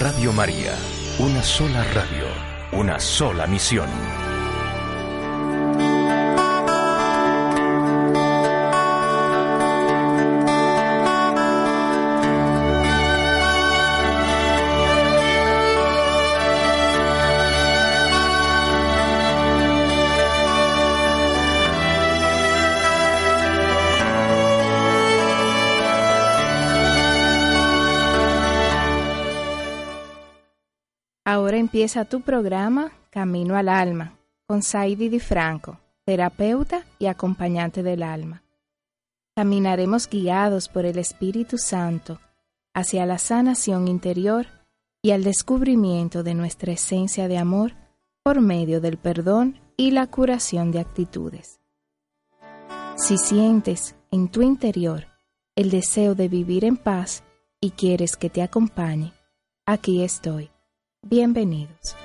Radio María, una sola radio, una sola misión. Empieza tu programa Camino al Alma con Saidi Di Franco, terapeuta y acompañante del alma. Caminaremos guiados por el Espíritu Santo hacia la sanación interior y al descubrimiento de nuestra esencia de amor por medio del perdón y la curación de actitudes. Si sientes en tu interior el deseo de vivir en paz y quieres que te acompañe, aquí estoy. Bienvenidos.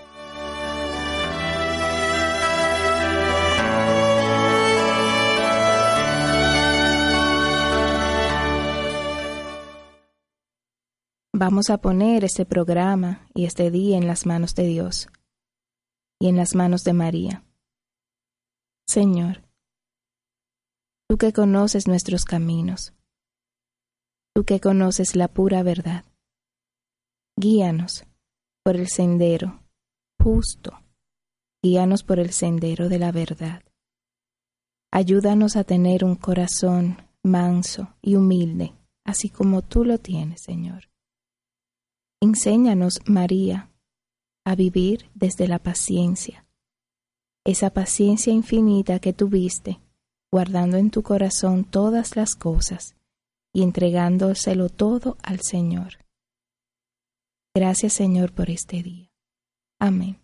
Vamos a poner este programa y este día en las manos de Dios y en las manos de María. Señor, tú que conoces nuestros caminos, tú que conoces la pura verdad, guíanos por el sendero justo, guíanos por el sendero de la verdad. Ayúdanos a tener un corazón manso y humilde, así como tú lo tienes, Señor. Enséñanos, María, a vivir desde la paciencia, esa paciencia infinita que tuviste, guardando en tu corazón todas las cosas y entregándoselo todo al Señor. Gracias, Señor, por este día. Amén.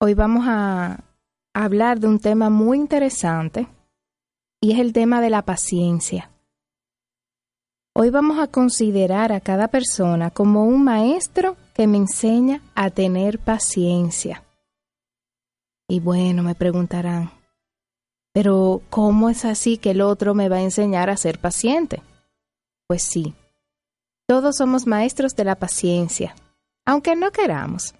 Hoy vamos a hablar de un tema muy interesante y es el tema de la paciencia. Hoy vamos a considerar a cada persona como un maestro que me enseña a tener paciencia. Y bueno, me preguntarán, pero ¿cómo es así que el otro me va a enseñar a ser paciente? Pues sí, todos somos maestros de la paciencia, aunque no queramos.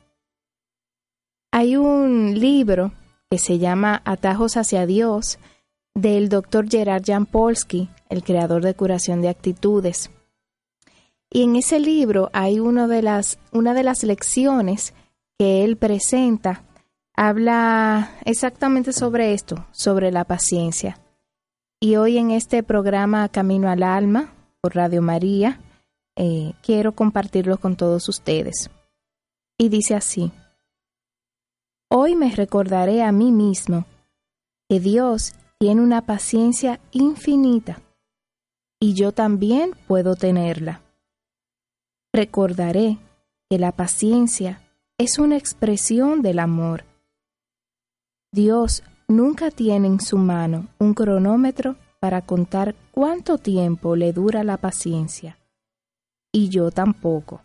Hay un libro que se llama Atajos hacia Dios del doctor Gerard Jan Polsky, el creador de curación de actitudes. Y en ese libro hay uno de las, una de las lecciones que él presenta, habla exactamente sobre esto, sobre la paciencia. Y hoy en este programa Camino al Alma, por Radio María, eh, quiero compartirlo con todos ustedes. Y dice así, Hoy me recordaré a mí mismo que Dios tiene una paciencia infinita y yo también puedo tenerla. Recordaré que la paciencia es una expresión del amor. Dios nunca tiene en su mano un cronómetro para contar cuánto tiempo le dura la paciencia, y yo tampoco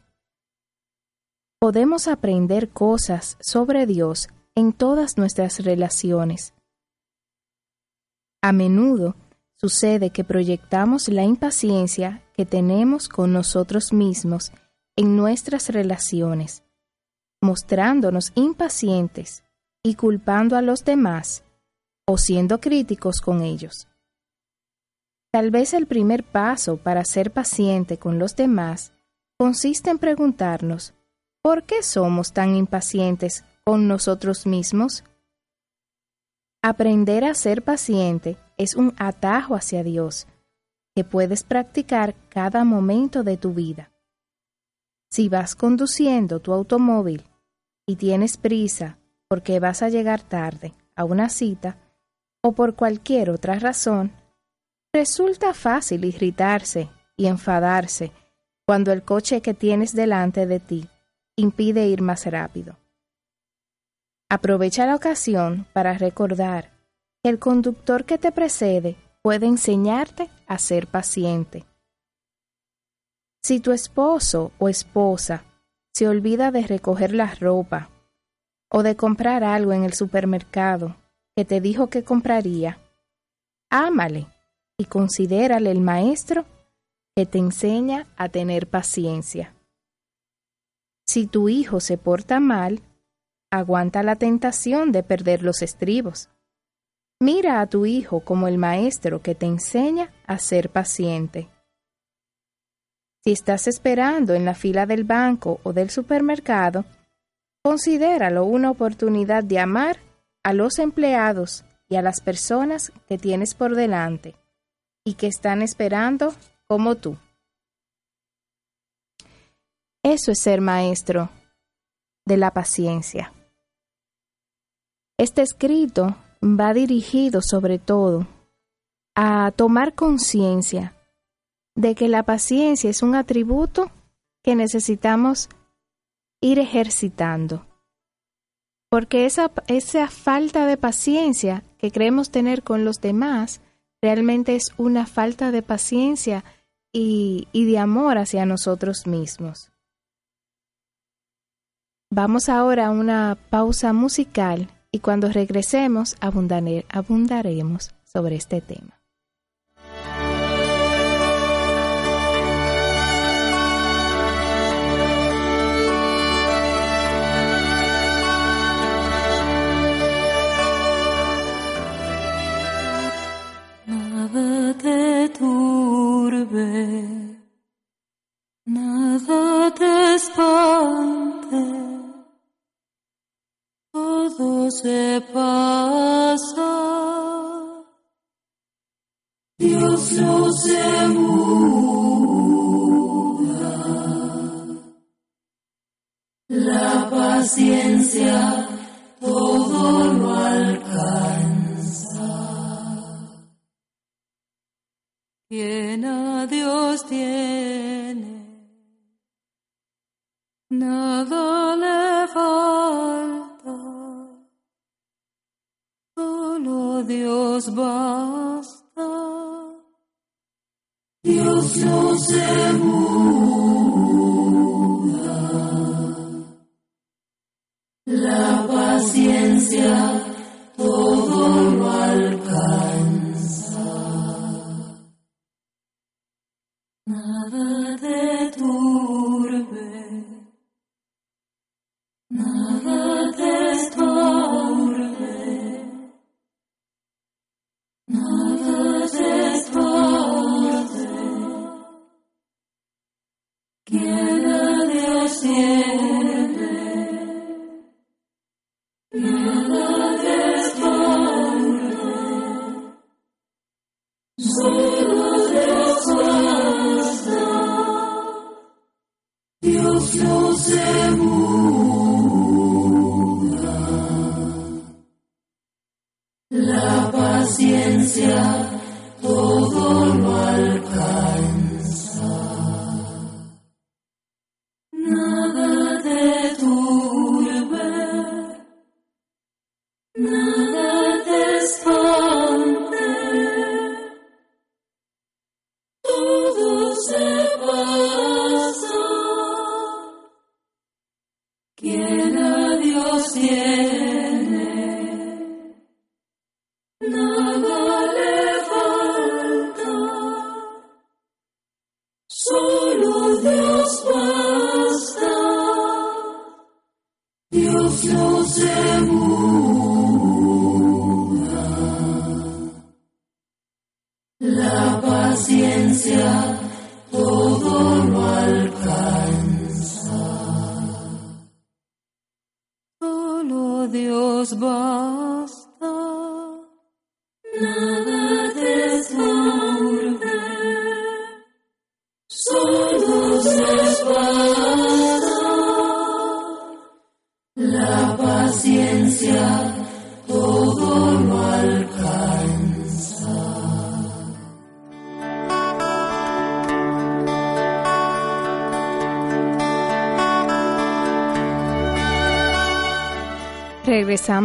podemos aprender cosas sobre Dios en todas nuestras relaciones. A menudo sucede que proyectamos la impaciencia que tenemos con nosotros mismos en nuestras relaciones, mostrándonos impacientes y culpando a los demás o siendo críticos con ellos. Tal vez el primer paso para ser paciente con los demás consiste en preguntarnos ¿Por qué somos tan impacientes con nosotros mismos? Aprender a ser paciente es un atajo hacia Dios que puedes practicar cada momento de tu vida. Si vas conduciendo tu automóvil y tienes prisa porque vas a llegar tarde a una cita o por cualquier otra razón, resulta fácil irritarse y enfadarse cuando el coche que tienes delante de ti impide ir más rápido. Aprovecha la ocasión para recordar el conductor que te precede puede enseñarte a ser paciente. Si tu esposo o esposa se olvida de recoger la ropa o de comprar algo en el supermercado que te dijo que compraría, ámale y considérale el maestro que te enseña a tener paciencia. Si tu hijo se porta mal, aguanta la tentación de perder los estribos. Mira a tu hijo como el maestro que te enseña a ser paciente. Si estás esperando en la fila del banco o del supermercado, considéralo una oportunidad de amar a los empleados y a las personas que tienes por delante y que están esperando como tú. Eso es ser maestro de la paciencia. Este escrito va dirigido sobre todo a tomar conciencia de que la paciencia es un atributo que necesitamos ir ejercitando. Porque esa, esa falta de paciencia que creemos tener con los demás realmente es una falta de paciencia y, y de amor hacia nosotros mismos. Vamos ahora a una pausa musical y cuando regresemos abundaremos sobre este tema. Nada te turbe, nada te espante todo se pasa. Dios no se muda. La paciencia Dios basta. Dios no se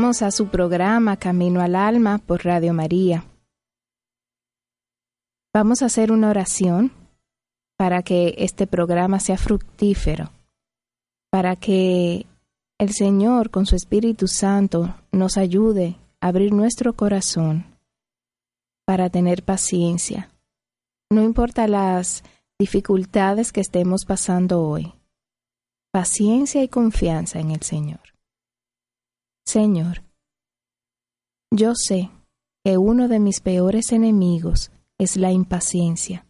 A su programa Camino al Alma por Radio María. Vamos a hacer una oración para que este programa sea fructífero, para que el Señor con su Espíritu Santo nos ayude a abrir nuestro corazón para tener paciencia. No importa las dificultades que estemos pasando hoy, paciencia y confianza en el Señor. Señor, yo sé que uno de mis peores enemigos es la impaciencia.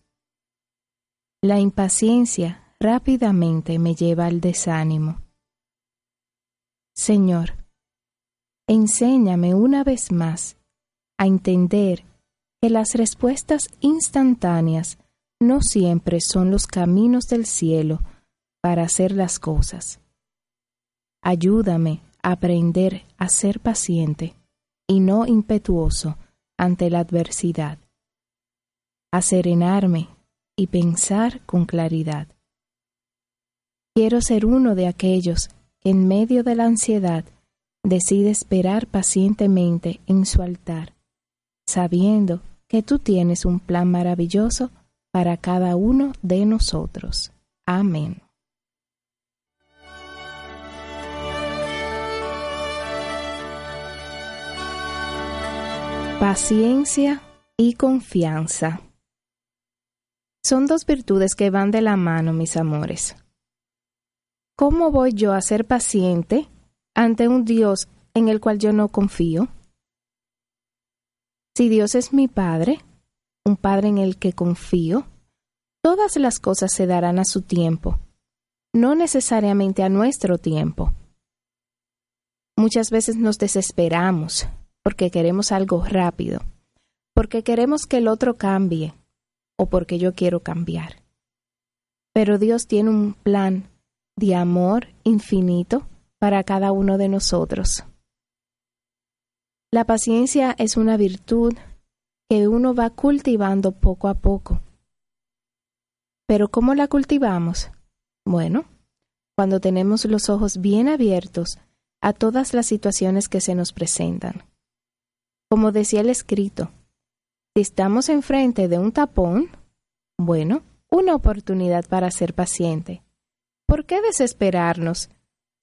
La impaciencia rápidamente me lleva al desánimo. Señor, enséñame una vez más a entender que las respuestas instantáneas no siempre son los caminos del cielo para hacer las cosas. Ayúdame aprender a ser paciente y no impetuoso ante la adversidad, a serenarme y pensar con claridad. Quiero ser uno de aquellos que en medio de la ansiedad decide esperar pacientemente en su altar, sabiendo que tú tienes un plan maravilloso para cada uno de nosotros. Amén. Paciencia y confianza. Son dos virtudes que van de la mano, mis amores. ¿Cómo voy yo a ser paciente ante un Dios en el cual yo no confío? Si Dios es mi Padre, un Padre en el que confío, todas las cosas se darán a su tiempo, no necesariamente a nuestro tiempo. Muchas veces nos desesperamos, porque queremos algo rápido, porque queremos que el otro cambie o porque yo quiero cambiar. Pero Dios tiene un plan de amor infinito para cada uno de nosotros. La paciencia es una virtud que uno va cultivando poco a poco. Pero ¿cómo la cultivamos? Bueno, cuando tenemos los ojos bien abiertos a todas las situaciones que se nos presentan. Como decía el escrito, si estamos enfrente de un tapón, bueno, una oportunidad para ser paciente. ¿Por qué desesperarnos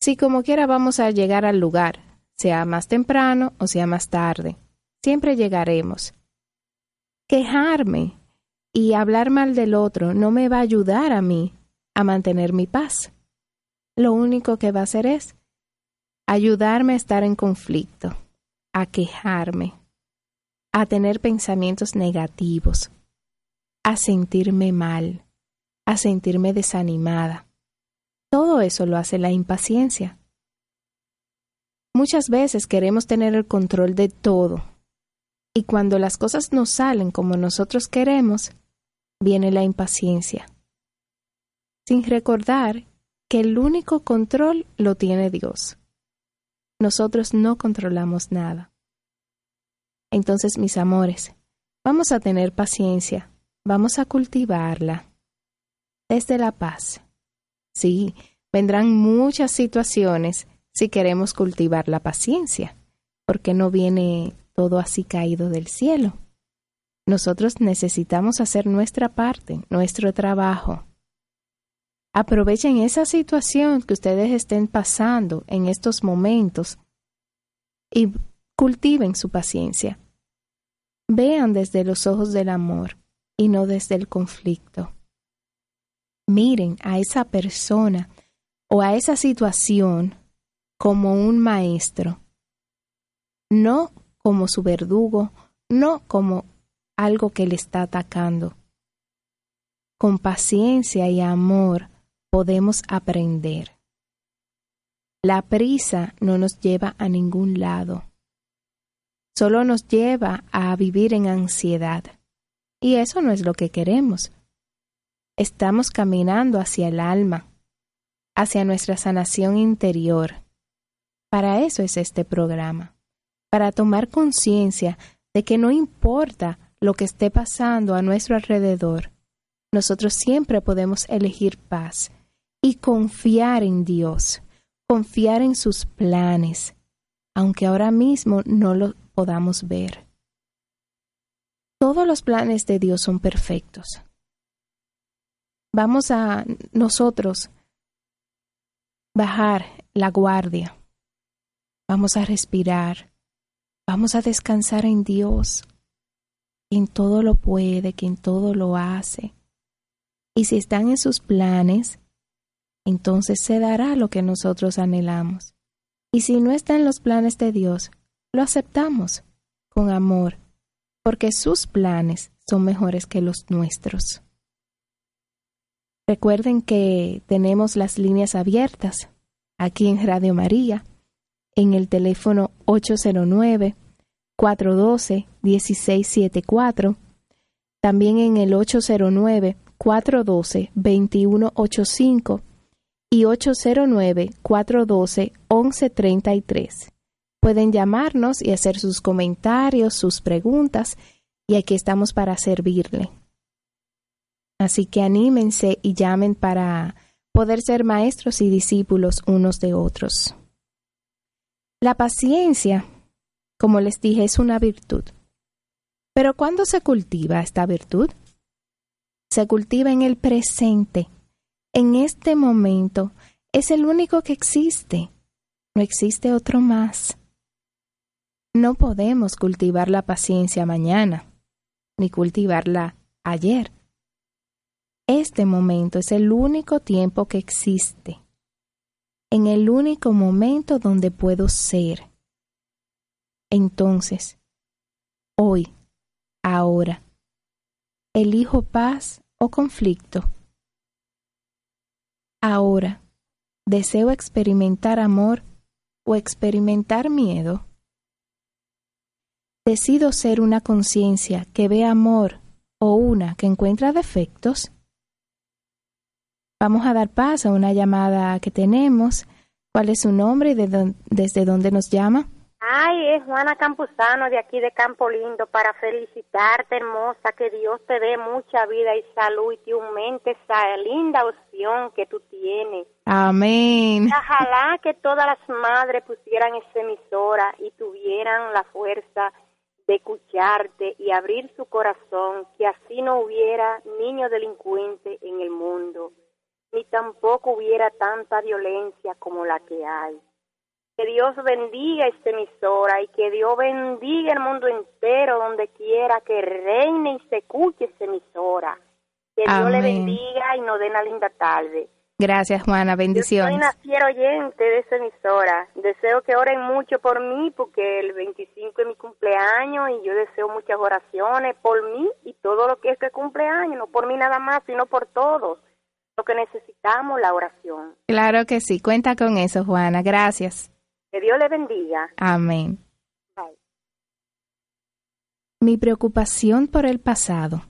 si como quiera vamos a llegar al lugar, sea más temprano o sea más tarde? Siempre llegaremos. Quejarme y hablar mal del otro no me va a ayudar a mí a mantener mi paz. Lo único que va a hacer es ayudarme a estar en conflicto a quejarme, a tener pensamientos negativos, a sentirme mal, a sentirme desanimada. Todo eso lo hace la impaciencia. Muchas veces queremos tener el control de todo, y cuando las cosas no salen como nosotros queremos, viene la impaciencia, sin recordar que el único control lo tiene Dios nosotros no controlamos nada. Entonces, mis amores, vamos a tener paciencia, vamos a cultivarla desde la paz. Sí, vendrán muchas situaciones si queremos cultivar la paciencia, porque no viene todo así caído del cielo. Nosotros necesitamos hacer nuestra parte, nuestro trabajo. Aprovechen esa situación que ustedes estén pasando en estos momentos y cultiven su paciencia. Vean desde los ojos del amor y no desde el conflicto. Miren a esa persona o a esa situación como un maestro, no como su verdugo, no como algo que le está atacando. Con paciencia y amor podemos aprender. La prisa no nos lleva a ningún lado. Solo nos lleva a vivir en ansiedad. Y eso no es lo que queremos. Estamos caminando hacia el alma, hacia nuestra sanación interior. Para eso es este programa, para tomar conciencia de que no importa lo que esté pasando a nuestro alrededor, nosotros siempre podemos elegir paz y confiar en Dios, confiar en sus planes, aunque ahora mismo no lo podamos ver. Todos los planes de Dios son perfectos. Vamos a nosotros bajar la guardia. Vamos a respirar. Vamos a descansar en Dios, quien todo lo puede, quien todo lo hace. Y si están en sus planes, entonces se dará lo que nosotros anhelamos. Y si no está en los planes de Dios, lo aceptamos con amor, porque sus planes son mejores que los nuestros. Recuerden que tenemos las líneas abiertas aquí en Radio María, en el teléfono 809-412-1674, también en el 809-412-2185 y 809-412-1133. Pueden llamarnos y hacer sus comentarios, sus preguntas, y aquí estamos para servirle. Así que anímense y llamen para poder ser maestros y discípulos unos de otros. La paciencia, como les dije, es una virtud. Pero ¿cuándo se cultiva esta virtud? Se cultiva en el presente, en este momento. Es el único que existe. No existe otro más. No podemos cultivar la paciencia mañana, ni cultivarla ayer. Este momento es el único tiempo que existe, en el único momento donde puedo ser. Entonces, hoy, ahora, elijo paz o conflicto. Ahora, deseo experimentar amor o experimentar miedo. Decido ser una conciencia que ve amor o una que encuentra defectos. Vamos a dar paso a una llamada que tenemos. ¿Cuál es su nombre y desde dónde nos llama? Ay, es Juana Campuzano de aquí de Campo Lindo para felicitarte, hermosa, que Dios te dé mucha vida y salud y te aumente esa linda opción que tú tienes. Amén. Ojalá que todas las madres pusieran esa emisora y tuvieran la fuerza de escucharte y abrir su corazón, que así no hubiera niños delincuentes en el mundo, ni tampoco hubiera tanta violencia como la que hay. Que Dios bendiga esta emisora y que Dios bendiga el mundo entero, donde quiera que reine y se escuche esta emisora. Que Dios le bendiga y nos dé una linda tarde. Gracias, Juana. Bendiciones. Yo soy una oyente de esa emisora. Deseo que oren mucho por mí porque el 25 es mi cumpleaños y yo deseo muchas oraciones por mí y todo lo que es que cumpleaños, no por mí nada más, sino por todos. Lo que necesitamos, la oración. Claro que sí. Cuenta con eso, Juana. Gracias. Que Dios le bendiga. Amén. Mi preocupación por el pasado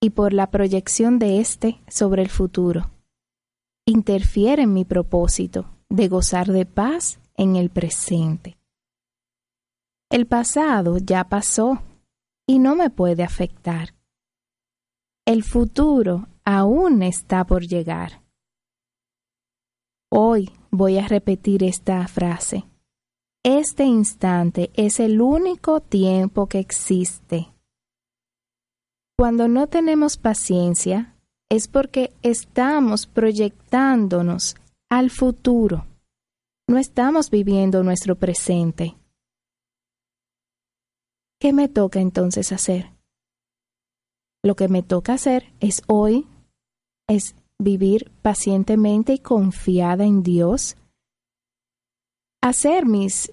y por la proyección de éste sobre el futuro interfiere en mi propósito de gozar de paz en el presente. El pasado ya pasó y no me puede afectar. El futuro aún está por llegar. Hoy voy a repetir esta frase. Este instante es el único tiempo que existe. Cuando no tenemos paciencia, es porque estamos proyectándonos al futuro. No estamos viviendo nuestro presente. ¿Qué me toca entonces hacer? Lo que me toca hacer es hoy, es vivir pacientemente y confiada en Dios, hacer mis,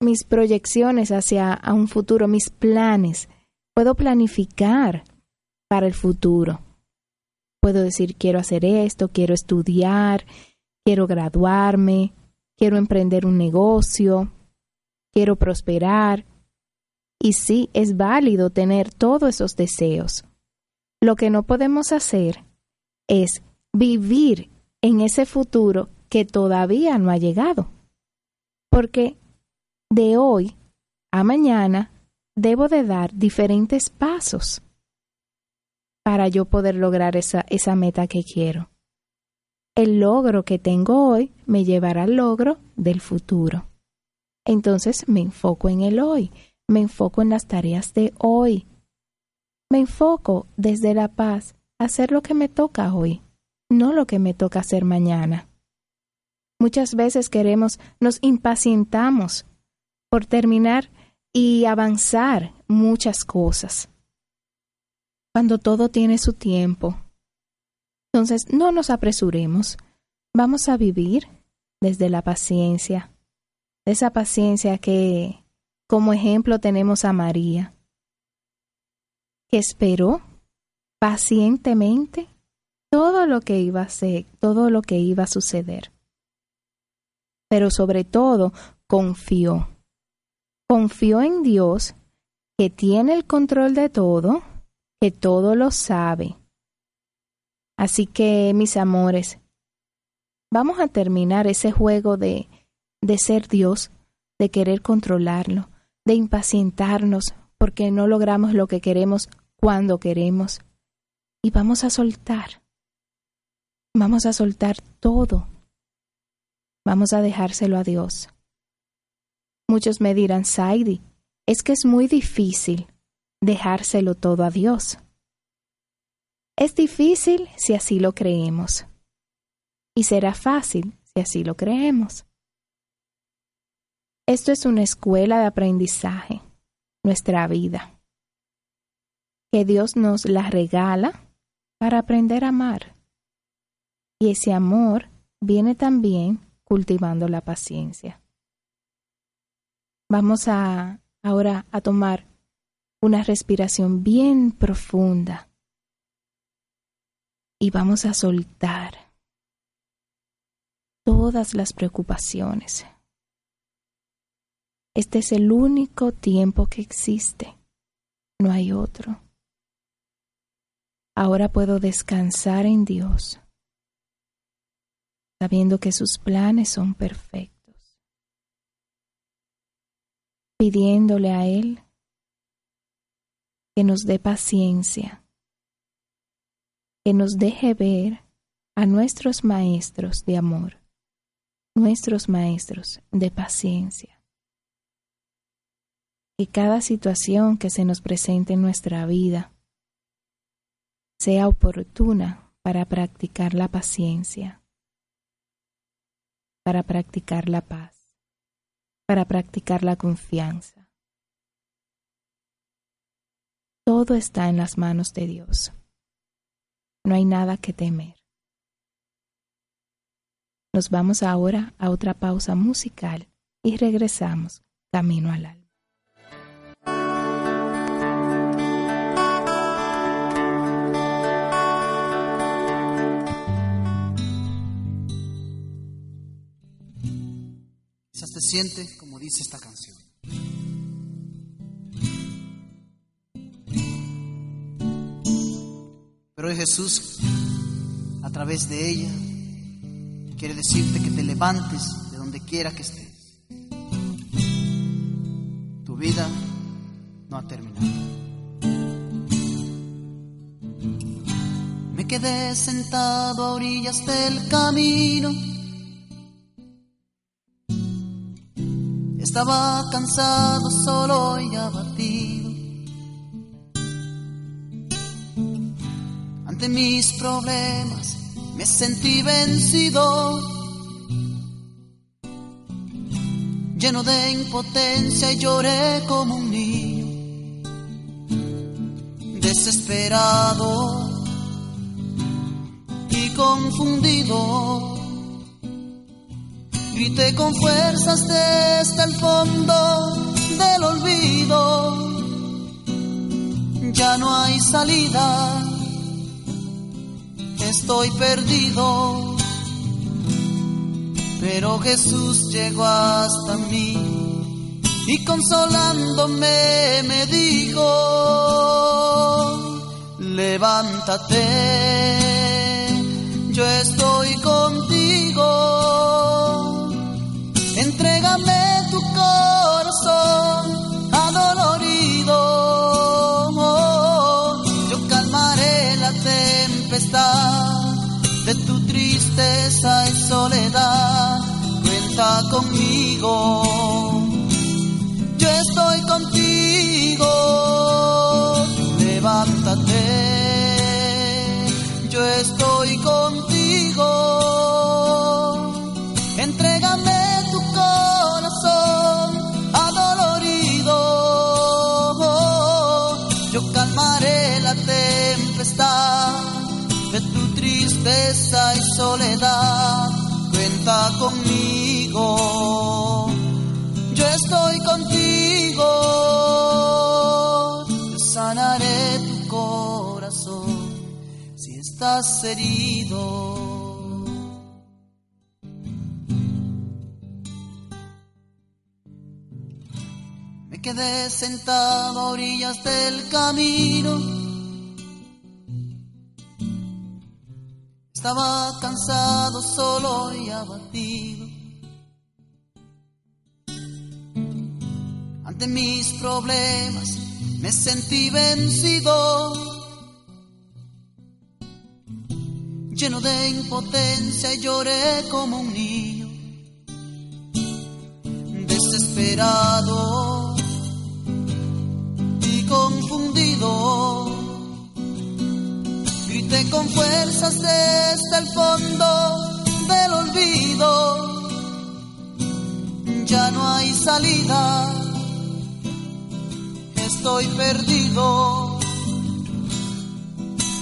mis proyecciones hacia un futuro, mis planes. Puedo planificar para el futuro puedo decir quiero hacer esto, quiero estudiar, quiero graduarme, quiero emprender un negocio, quiero prosperar. Y sí, es válido tener todos esos deseos. Lo que no podemos hacer es vivir en ese futuro que todavía no ha llegado. porque de hoy a mañana debo de dar diferentes pasos para yo poder lograr esa, esa meta que quiero. El logro que tengo hoy me llevará al logro del futuro. Entonces me enfoco en el hoy, me enfoco en las tareas de hoy, me enfoco desde la paz hacer lo que me toca hoy, no lo que me toca hacer mañana. Muchas veces queremos, nos impacientamos por terminar y avanzar muchas cosas. Cuando todo tiene su tiempo. Entonces, no nos apresuremos. Vamos a vivir desde la paciencia. Esa paciencia que, como ejemplo, tenemos a María, que esperó pacientemente todo lo que iba a ser, todo lo que iba a suceder. Pero sobre todo, confió confió en Dios, que tiene el control de todo, que todo lo sabe. Así que, mis amores, vamos a terminar ese juego de, de ser Dios, de querer controlarlo, de impacientarnos porque no logramos lo que queremos cuando queremos. Y vamos a soltar. Vamos a soltar todo. Vamos a dejárselo a Dios. Muchos me dirán, Saidi, es que es muy difícil dejárselo todo a Dios. Es difícil si así lo creemos. Y será fácil si así lo creemos. Esto es una escuela de aprendizaje, nuestra vida, que Dios nos la regala para aprender a amar. Y ese amor viene también cultivando la paciencia. Vamos a ahora a tomar una respiración bien profunda y vamos a soltar todas las preocupaciones. Este es el único tiempo que existe, no hay otro. Ahora puedo descansar en Dios, sabiendo que sus planes son perfectos pidiéndole a Él que nos dé paciencia, que nos deje ver a nuestros maestros de amor, nuestros maestros de paciencia. Que cada situación que se nos presente en nuestra vida sea oportuna para practicar la paciencia, para practicar la paz para practicar la confianza. Todo está en las manos de Dios. No hay nada que temer. Nos vamos ahora a otra pausa musical y regresamos camino al alma. Se siente como dice esta canción. Pero hoy Jesús, a través de ella, quiere decirte que te levantes de donde quiera que estés. Tu vida no ha terminado. Me quedé sentado a orillas del camino Estaba cansado, solo y abatido. Ante mis problemas me sentí vencido, lleno de impotencia y lloré como un niño, desesperado y confundido grité con fuerzas desde el fondo del olvido. Ya no hay salida, estoy perdido. Pero Jesús llegó hasta mí y consolándome me dijo, levántate, yo estoy contigo tristeza y soledad, cuenta conmigo. Yo estoy contigo, levántate. Yo estoy contigo. Entrégame tu corazón adolorido. Yo calmaré tristeza y soledad. Cuenta conmigo. Yo estoy contigo. Sanaré tu corazón si estás herido. Me quedé sentado a orillas del camino. Estaba cansado, solo y abatido. Ante mis problemas me sentí vencido. Lleno de impotencia lloré como un niño. Desesperado y confundido. Con fuerzas desde el fondo del olvido. Ya no hay salida, estoy perdido.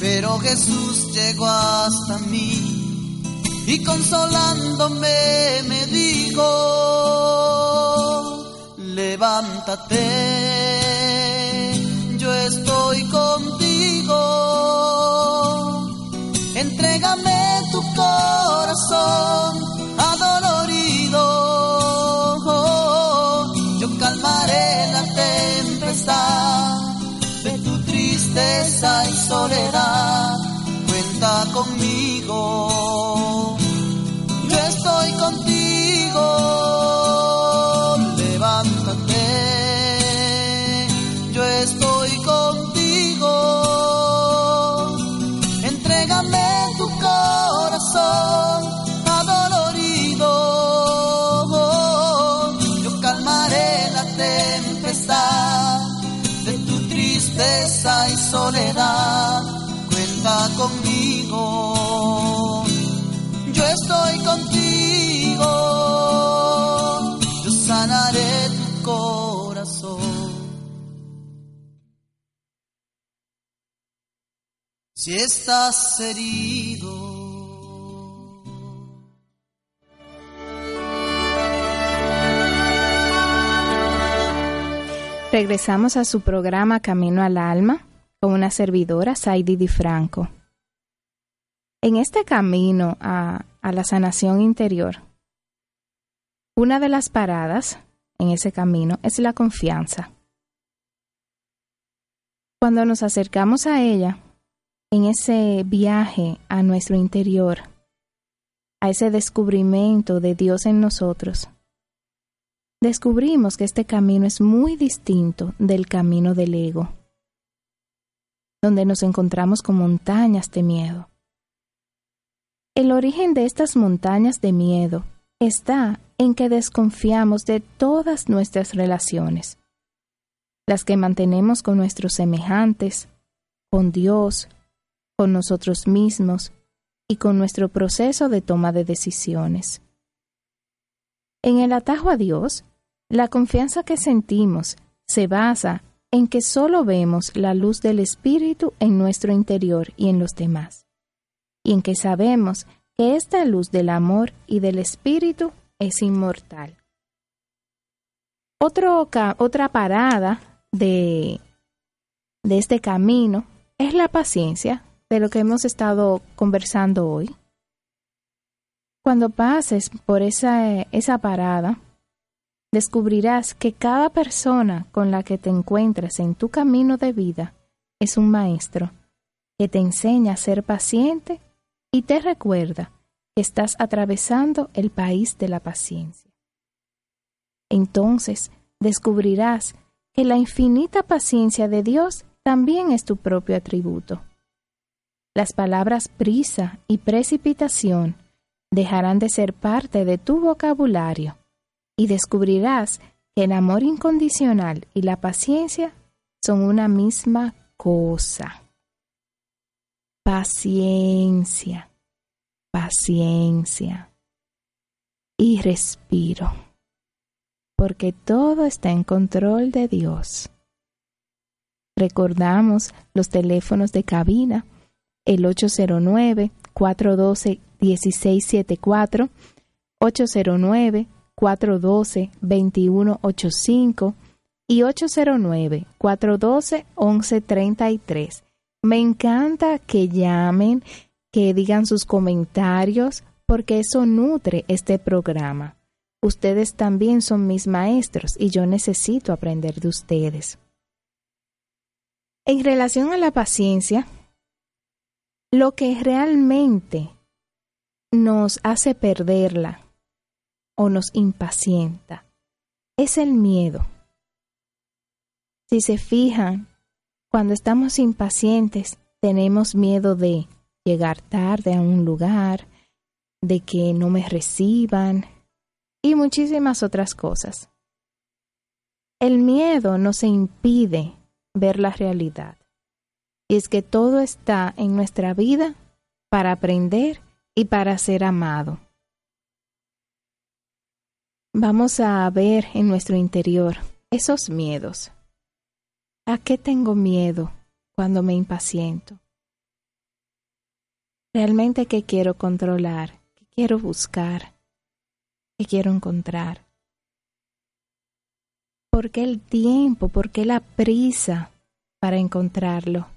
Pero Jesús llegó hasta mí y consolándome me dijo, levántate, soledad. Si estás herido. Regresamos a su programa Camino al Alma con una servidora, Saidi Di Franco. En este camino a, a la sanación interior, una de las paradas en ese camino es la confianza. Cuando nos acercamos a ella, en ese viaje a nuestro interior, a ese descubrimiento de Dios en nosotros, descubrimos que este camino es muy distinto del camino del ego, donde nos encontramos con montañas de miedo. El origen de estas montañas de miedo está en que desconfiamos de todas nuestras relaciones, las que mantenemos con nuestros semejantes, con Dios, con nosotros mismos y con nuestro proceso de toma de decisiones. En el atajo a Dios, la confianza que sentimos se basa en que solo vemos la luz del Espíritu en nuestro interior y en los demás, y en que sabemos que esta luz del amor y del Espíritu es inmortal. Otro otra parada de, de este camino es la paciencia, de lo que hemos estado conversando hoy. Cuando pases por esa, esa parada, descubrirás que cada persona con la que te encuentres en tu camino de vida es un maestro que te enseña a ser paciente y te recuerda que estás atravesando el país de la paciencia. Entonces descubrirás que la infinita paciencia de Dios también es tu propio atributo. Las palabras prisa y precipitación dejarán de ser parte de tu vocabulario y descubrirás que el amor incondicional y la paciencia son una misma cosa. Paciencia, paciencia. Y respiro, porque todo está en control de Dios. Recordamos los teléfonos de cabina, el 809-412-1674, 809-412-2185 y 809-412-1133. Me encanta que llamen, que digan sus comentarios, porque eso nutre este programa. Ustedes también son mis maestros y yo necesito aprender de ustedes. En relación a la paciencia, lo que realmente nos hace perderla o nos impacienta es el miedo. Si se fijan, cuando estamos impacientes tenemos miedo de llegar tarde a un lugar, de que no me reciban y muchísimas otras cosas. El miedo no se impide ver la realidad. Y es que todo está en nuestra vida para aprender y para ser amado. Vamos a ver en nuestro interior esos miedos. ¿A qué tengo miedo cuando me impaciento? ¿Realmente qué quiero controlar? ¿Qué quiero buscar? ¿Qué quiero encontrar? ¿Por qué el tiempo? ¿Por qué la prisa para encontrarlo?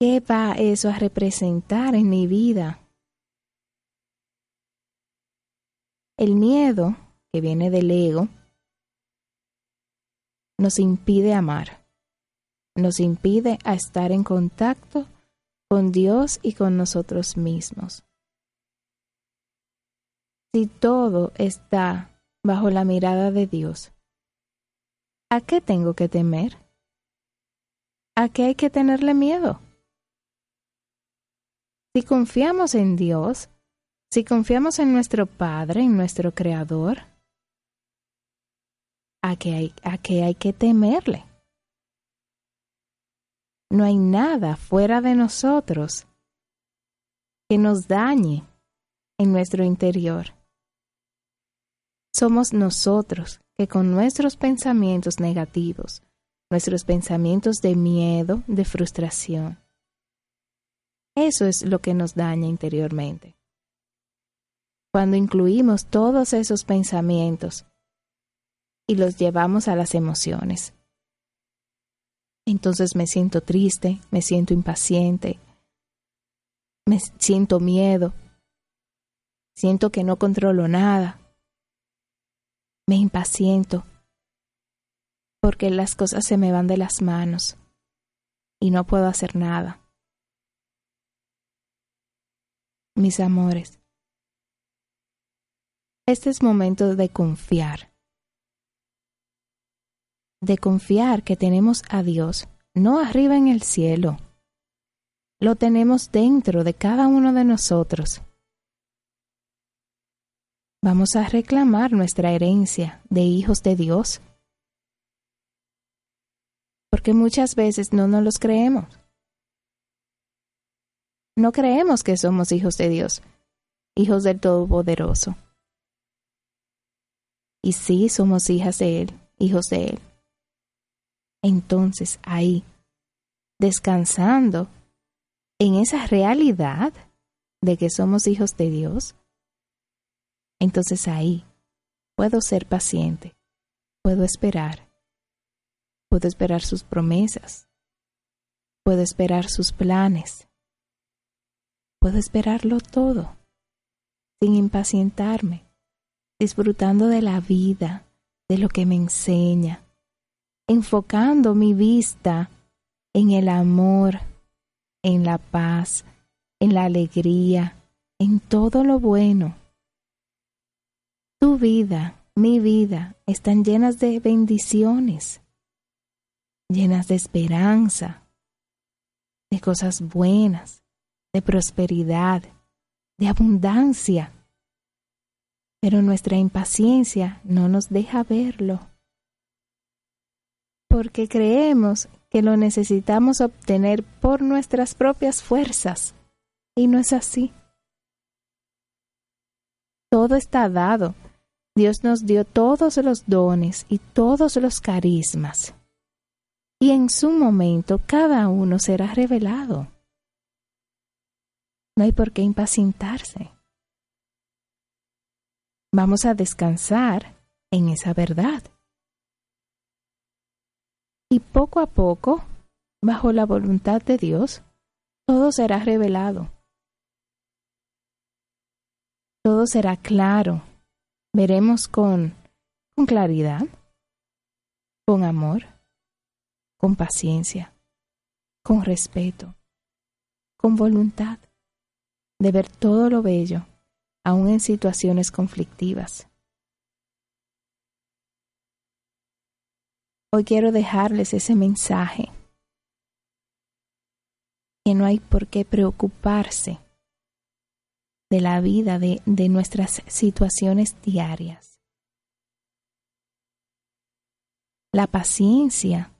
¿Qué va eso a representar en mi vida? El miedo, que viene del ego, nos impide amar, nos impide a estar en contacto con Dios y con nosotros mismos. Si todo está bajo la mirada de Dios. ¿A qué tengo que temer? ¿A qué hay que tenerle miedo? Si confiamos en Dios, si confiamos en nuestro Padre, en nuestro Creador, ¿a qué hay, a qué hay que temerle? No hay nada fuera de nosotros que nos dañe en nuestro interior somos nosotros que con nuestros pensamientos negativos, nuestros pensamientos de miedo, de frustración, eso es lo que nos daña interiormente. Cuando incluimos todos esos pensamientos y los llevamos a las emociones, entonces me siento triste, me siento impaciente, me siento miedo, siento que no controlo nada, me impaciento porque las cosas se me van de las manos y no puedo hacer nada. Mis amores, este es momento de confiar, de confiar que tenemos a Dios no arriba en el cielo, lo tenemos dentro de cada uno de nosotros vamos a reclamar nuestra herencia de hijos de Dios. Porque muchas veces no nos los creemos. No creemos que somos hijos de Dios, hijos del Todopoderoso. Y sí somos hijas de Él, hijos de Él. Entonces ahí, descansando en esa realidad de que somos hijos de Dios, entonces ahí puedo ser paciente, puedo esperar, puedo esperar sus promesas, puedo esperar sus planes, puedo esperarlo todo, sin impacientarme, disfrutando de la vida, de lo que me enseña, enfocando mi vista en el amor, en la paz, en la alegría, en todo lo bueno. Tu vida, mi vida, están llenas de bendiciones, llenas de esperanza, de cosas buenas, de prosperidad, de abundancia. Pero nuestra impaciencia no nos deja verlo. Porque creemos que lo necesitamos obtener por nuestras propias fuerzas. Y no es así. Todo está dado. Dios nos dio todos los dones y todos los carismas. Y en su momento cada uno será revelado. No hay por qué impacientarse. Vamos a descansar en esa verdad. Y poco a poco, bajo la voluntad de Dios, todo será revelado. Todo será claro. Veremos con, con claridad, con amor, con paciencia, con respeto, con voluntad de ver todo lo bello, aun en situaciones conflictivas. Hoy quiero dejarles ese mensaje, que no hay por qué preocuparse de la vida, de, de nuestras situaciones diarias. La paciencia,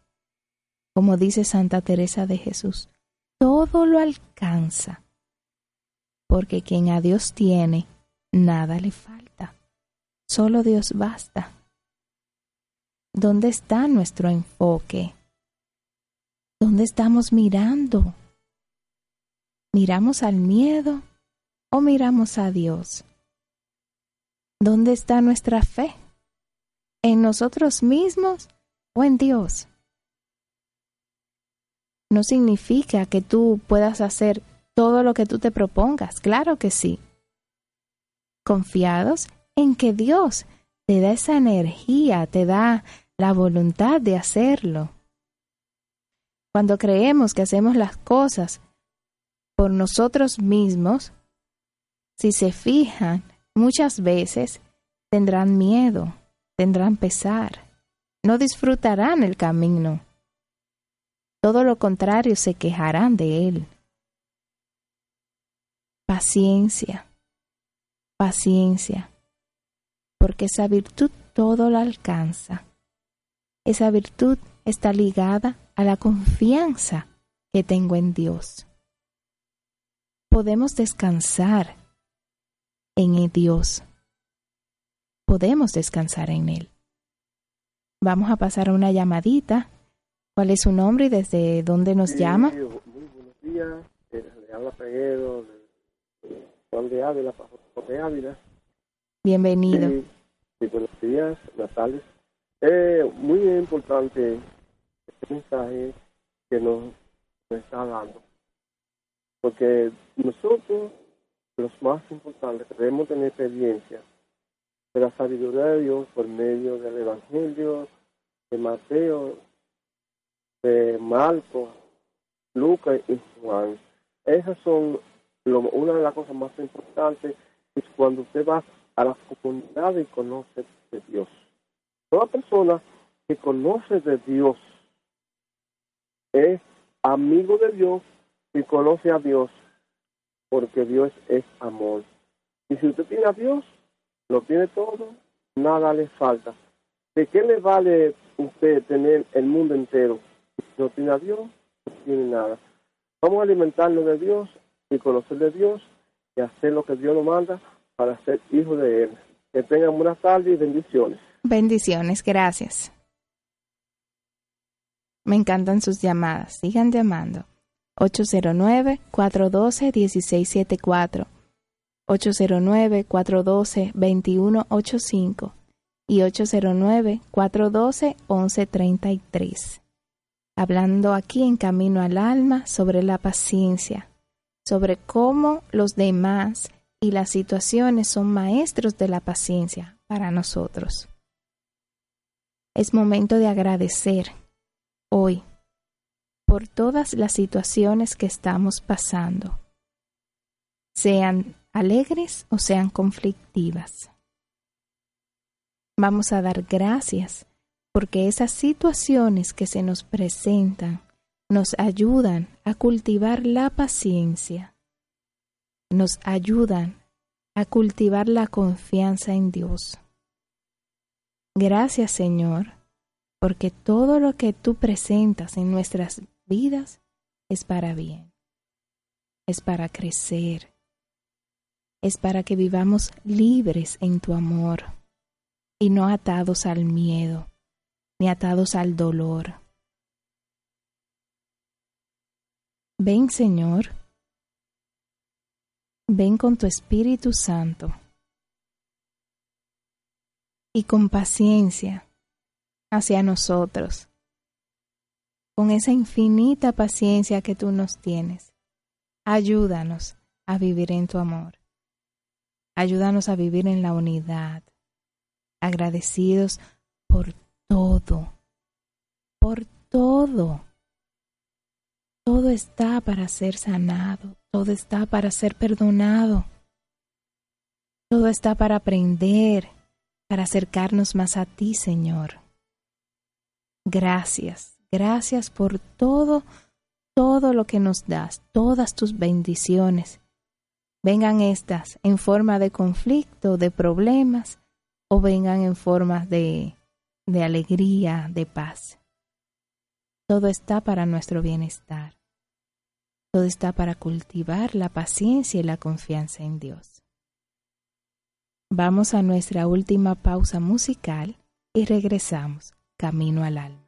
como dice Santa Teresa de Jesús, todo lo alcanza, porque quien a Dios tiene, nada le falta. Solo Dios basta. ¿Dónde está nuestro enfoque? ¿Dónde estamos mirando? ¿Miramos al miedo o miramos a Dios? ¿Dónde está nuestra fe? ¿En nosotros mismos o en Dios? No significa que tú puedas hacer todo lo que tú te propongas, claro que sí. Confiados en que Dios te da esa energía, te da la voluntad de hacerlo. Cuando creemos que hacemos las cosas por nosotros mismos, si se fijan, muchas veces tendrán miedo, tendrán pesar, no disfrutarán el camino. Todo lo contrario, se quejarán de él. Paciencia, paciencia, porque esa virtud todo la alcanza. Esa virtud está ligada a la confianza que tengo en Dios. Podemos descansar en Dios. Podemos descansar en Él. Vamos a pasar a una llamadita. ¿Cuál es su nombre y desde dónde nos llama? Muy buenos días. Eh, le habla Peguero, De Ávila, de Ávila. Bienvenido. Sí, buenos días, Natales. Es muy importante este mensaje que nos, está dando, porque nosotros, los más importantes, debemos tener experiencia de la sabiduría de Dios por medio del Evangelio de Mateo, de Marcos, Lucas y Juan. Esas son una de las cosas más importantes, es cuando usted va a la comunidad y conoce de Dios. Toda persona que conoce de Dios es amigo de Dios y conoce a Dios porque Dios es amor. Y si usted tiene a Dios, lo tiene todo, nada le falta. ¿De qué le vale usted tener el mundo entero? Si no tiene a Dios, no tiene nada. Vamos a alimentarnos de Dios y conocer de Dios y hacer lo que Dios nos manda para ser hijos de Él. Que tengan buenas tardes y bendiciones. Bendiciones, gracias. Me encantan sus llamadas. Sigan llamando. 809-412-1674, 809-412-2185 y 809-412-1133. Hablando aquí en Camino al Alma sobre la paciencia, sobre cómo los demás y las situaciones son maestros de la paciencia para nosotros. Es momento de agradecer hoy por todas las situaciones que estamos pasando, sean alegres o sean conflictivas. Vamos a dar gracias porque esas situaciones que se nos presentan nos ayudan a cultivar la paciencia. nos ayudan a cultivar la confianza en Dios. Gracias Señor, porque todo lo que tú presentas en nuestras vidas es para bien, es para crecer, es para que vivamos libres en tu amor y no atados al miedo, ni atados al dolor. Ven Señor, ven con tu Espíritu Santo y con paciencia hacia nosotros, con esa infinita paciencia que tú nos tienes. Ayúdanos a vivir en tu amor. Ayúdanos a vivir en la unidad, agradecidos por todo, por todo. Todo está para ser sanado, todo está para ser perdonado, todo está para aprender, para acercarnos más a ti, Señor. Gracias, gracias por todo, todo lo que nos das, todas tus bendiciones vengan estas en forma de conflicto, de problemas, o vengan en forma de, de alegría, de paz. Todo está para nuestro bienestar. Todo está para cultivar la paciencia y la confianza en Dios. Vamos a nuestra última pausa musical y regresamos camino al alma.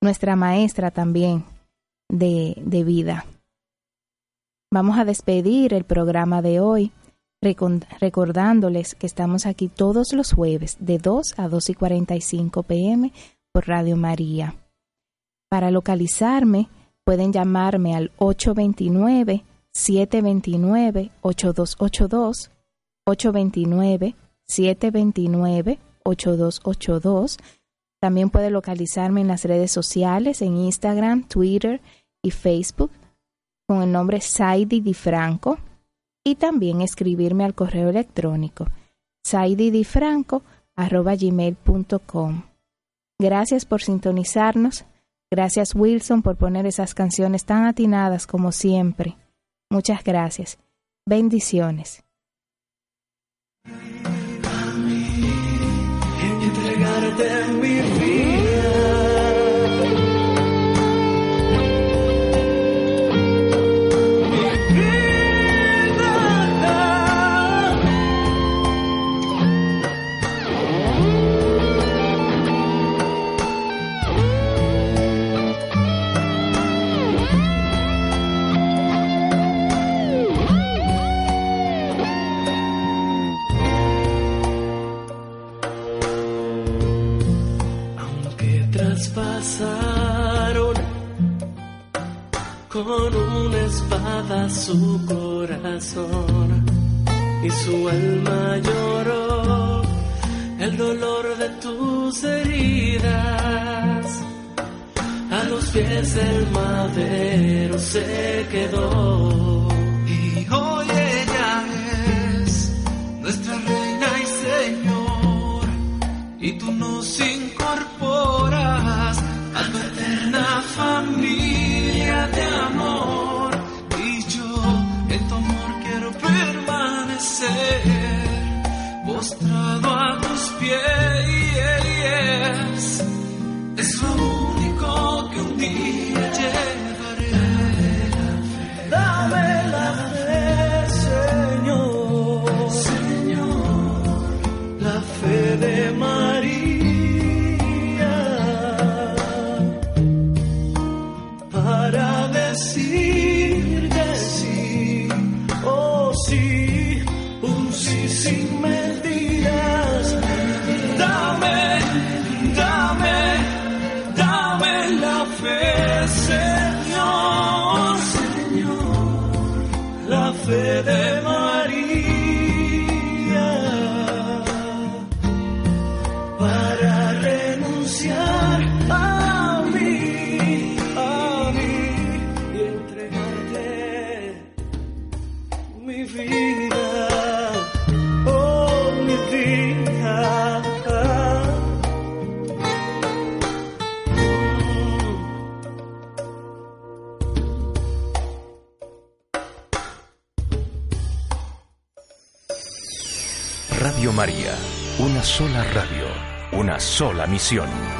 nuestra maestra también de, de vida. Vamos a despedir el programa de hoy recordándoles que estamos aquí todos los jueves de 2 a 2 y 45 pm por Radio María. Para localizarme pueden llamarme al 829 729-8282, 829-729-8282. También puede localizarme en las redes sociales, en Instagram, Twitter y Facebook, con el nombre Saidi Di Franco, y también escribirme al correo electrónico saididifranco.com. Gracias por sintonizarnos. Gracias Wilson por poner esas canciones tan atinadas como siempre. Muchas gracias. Bendiciones. Entregarte mi vida. Misión.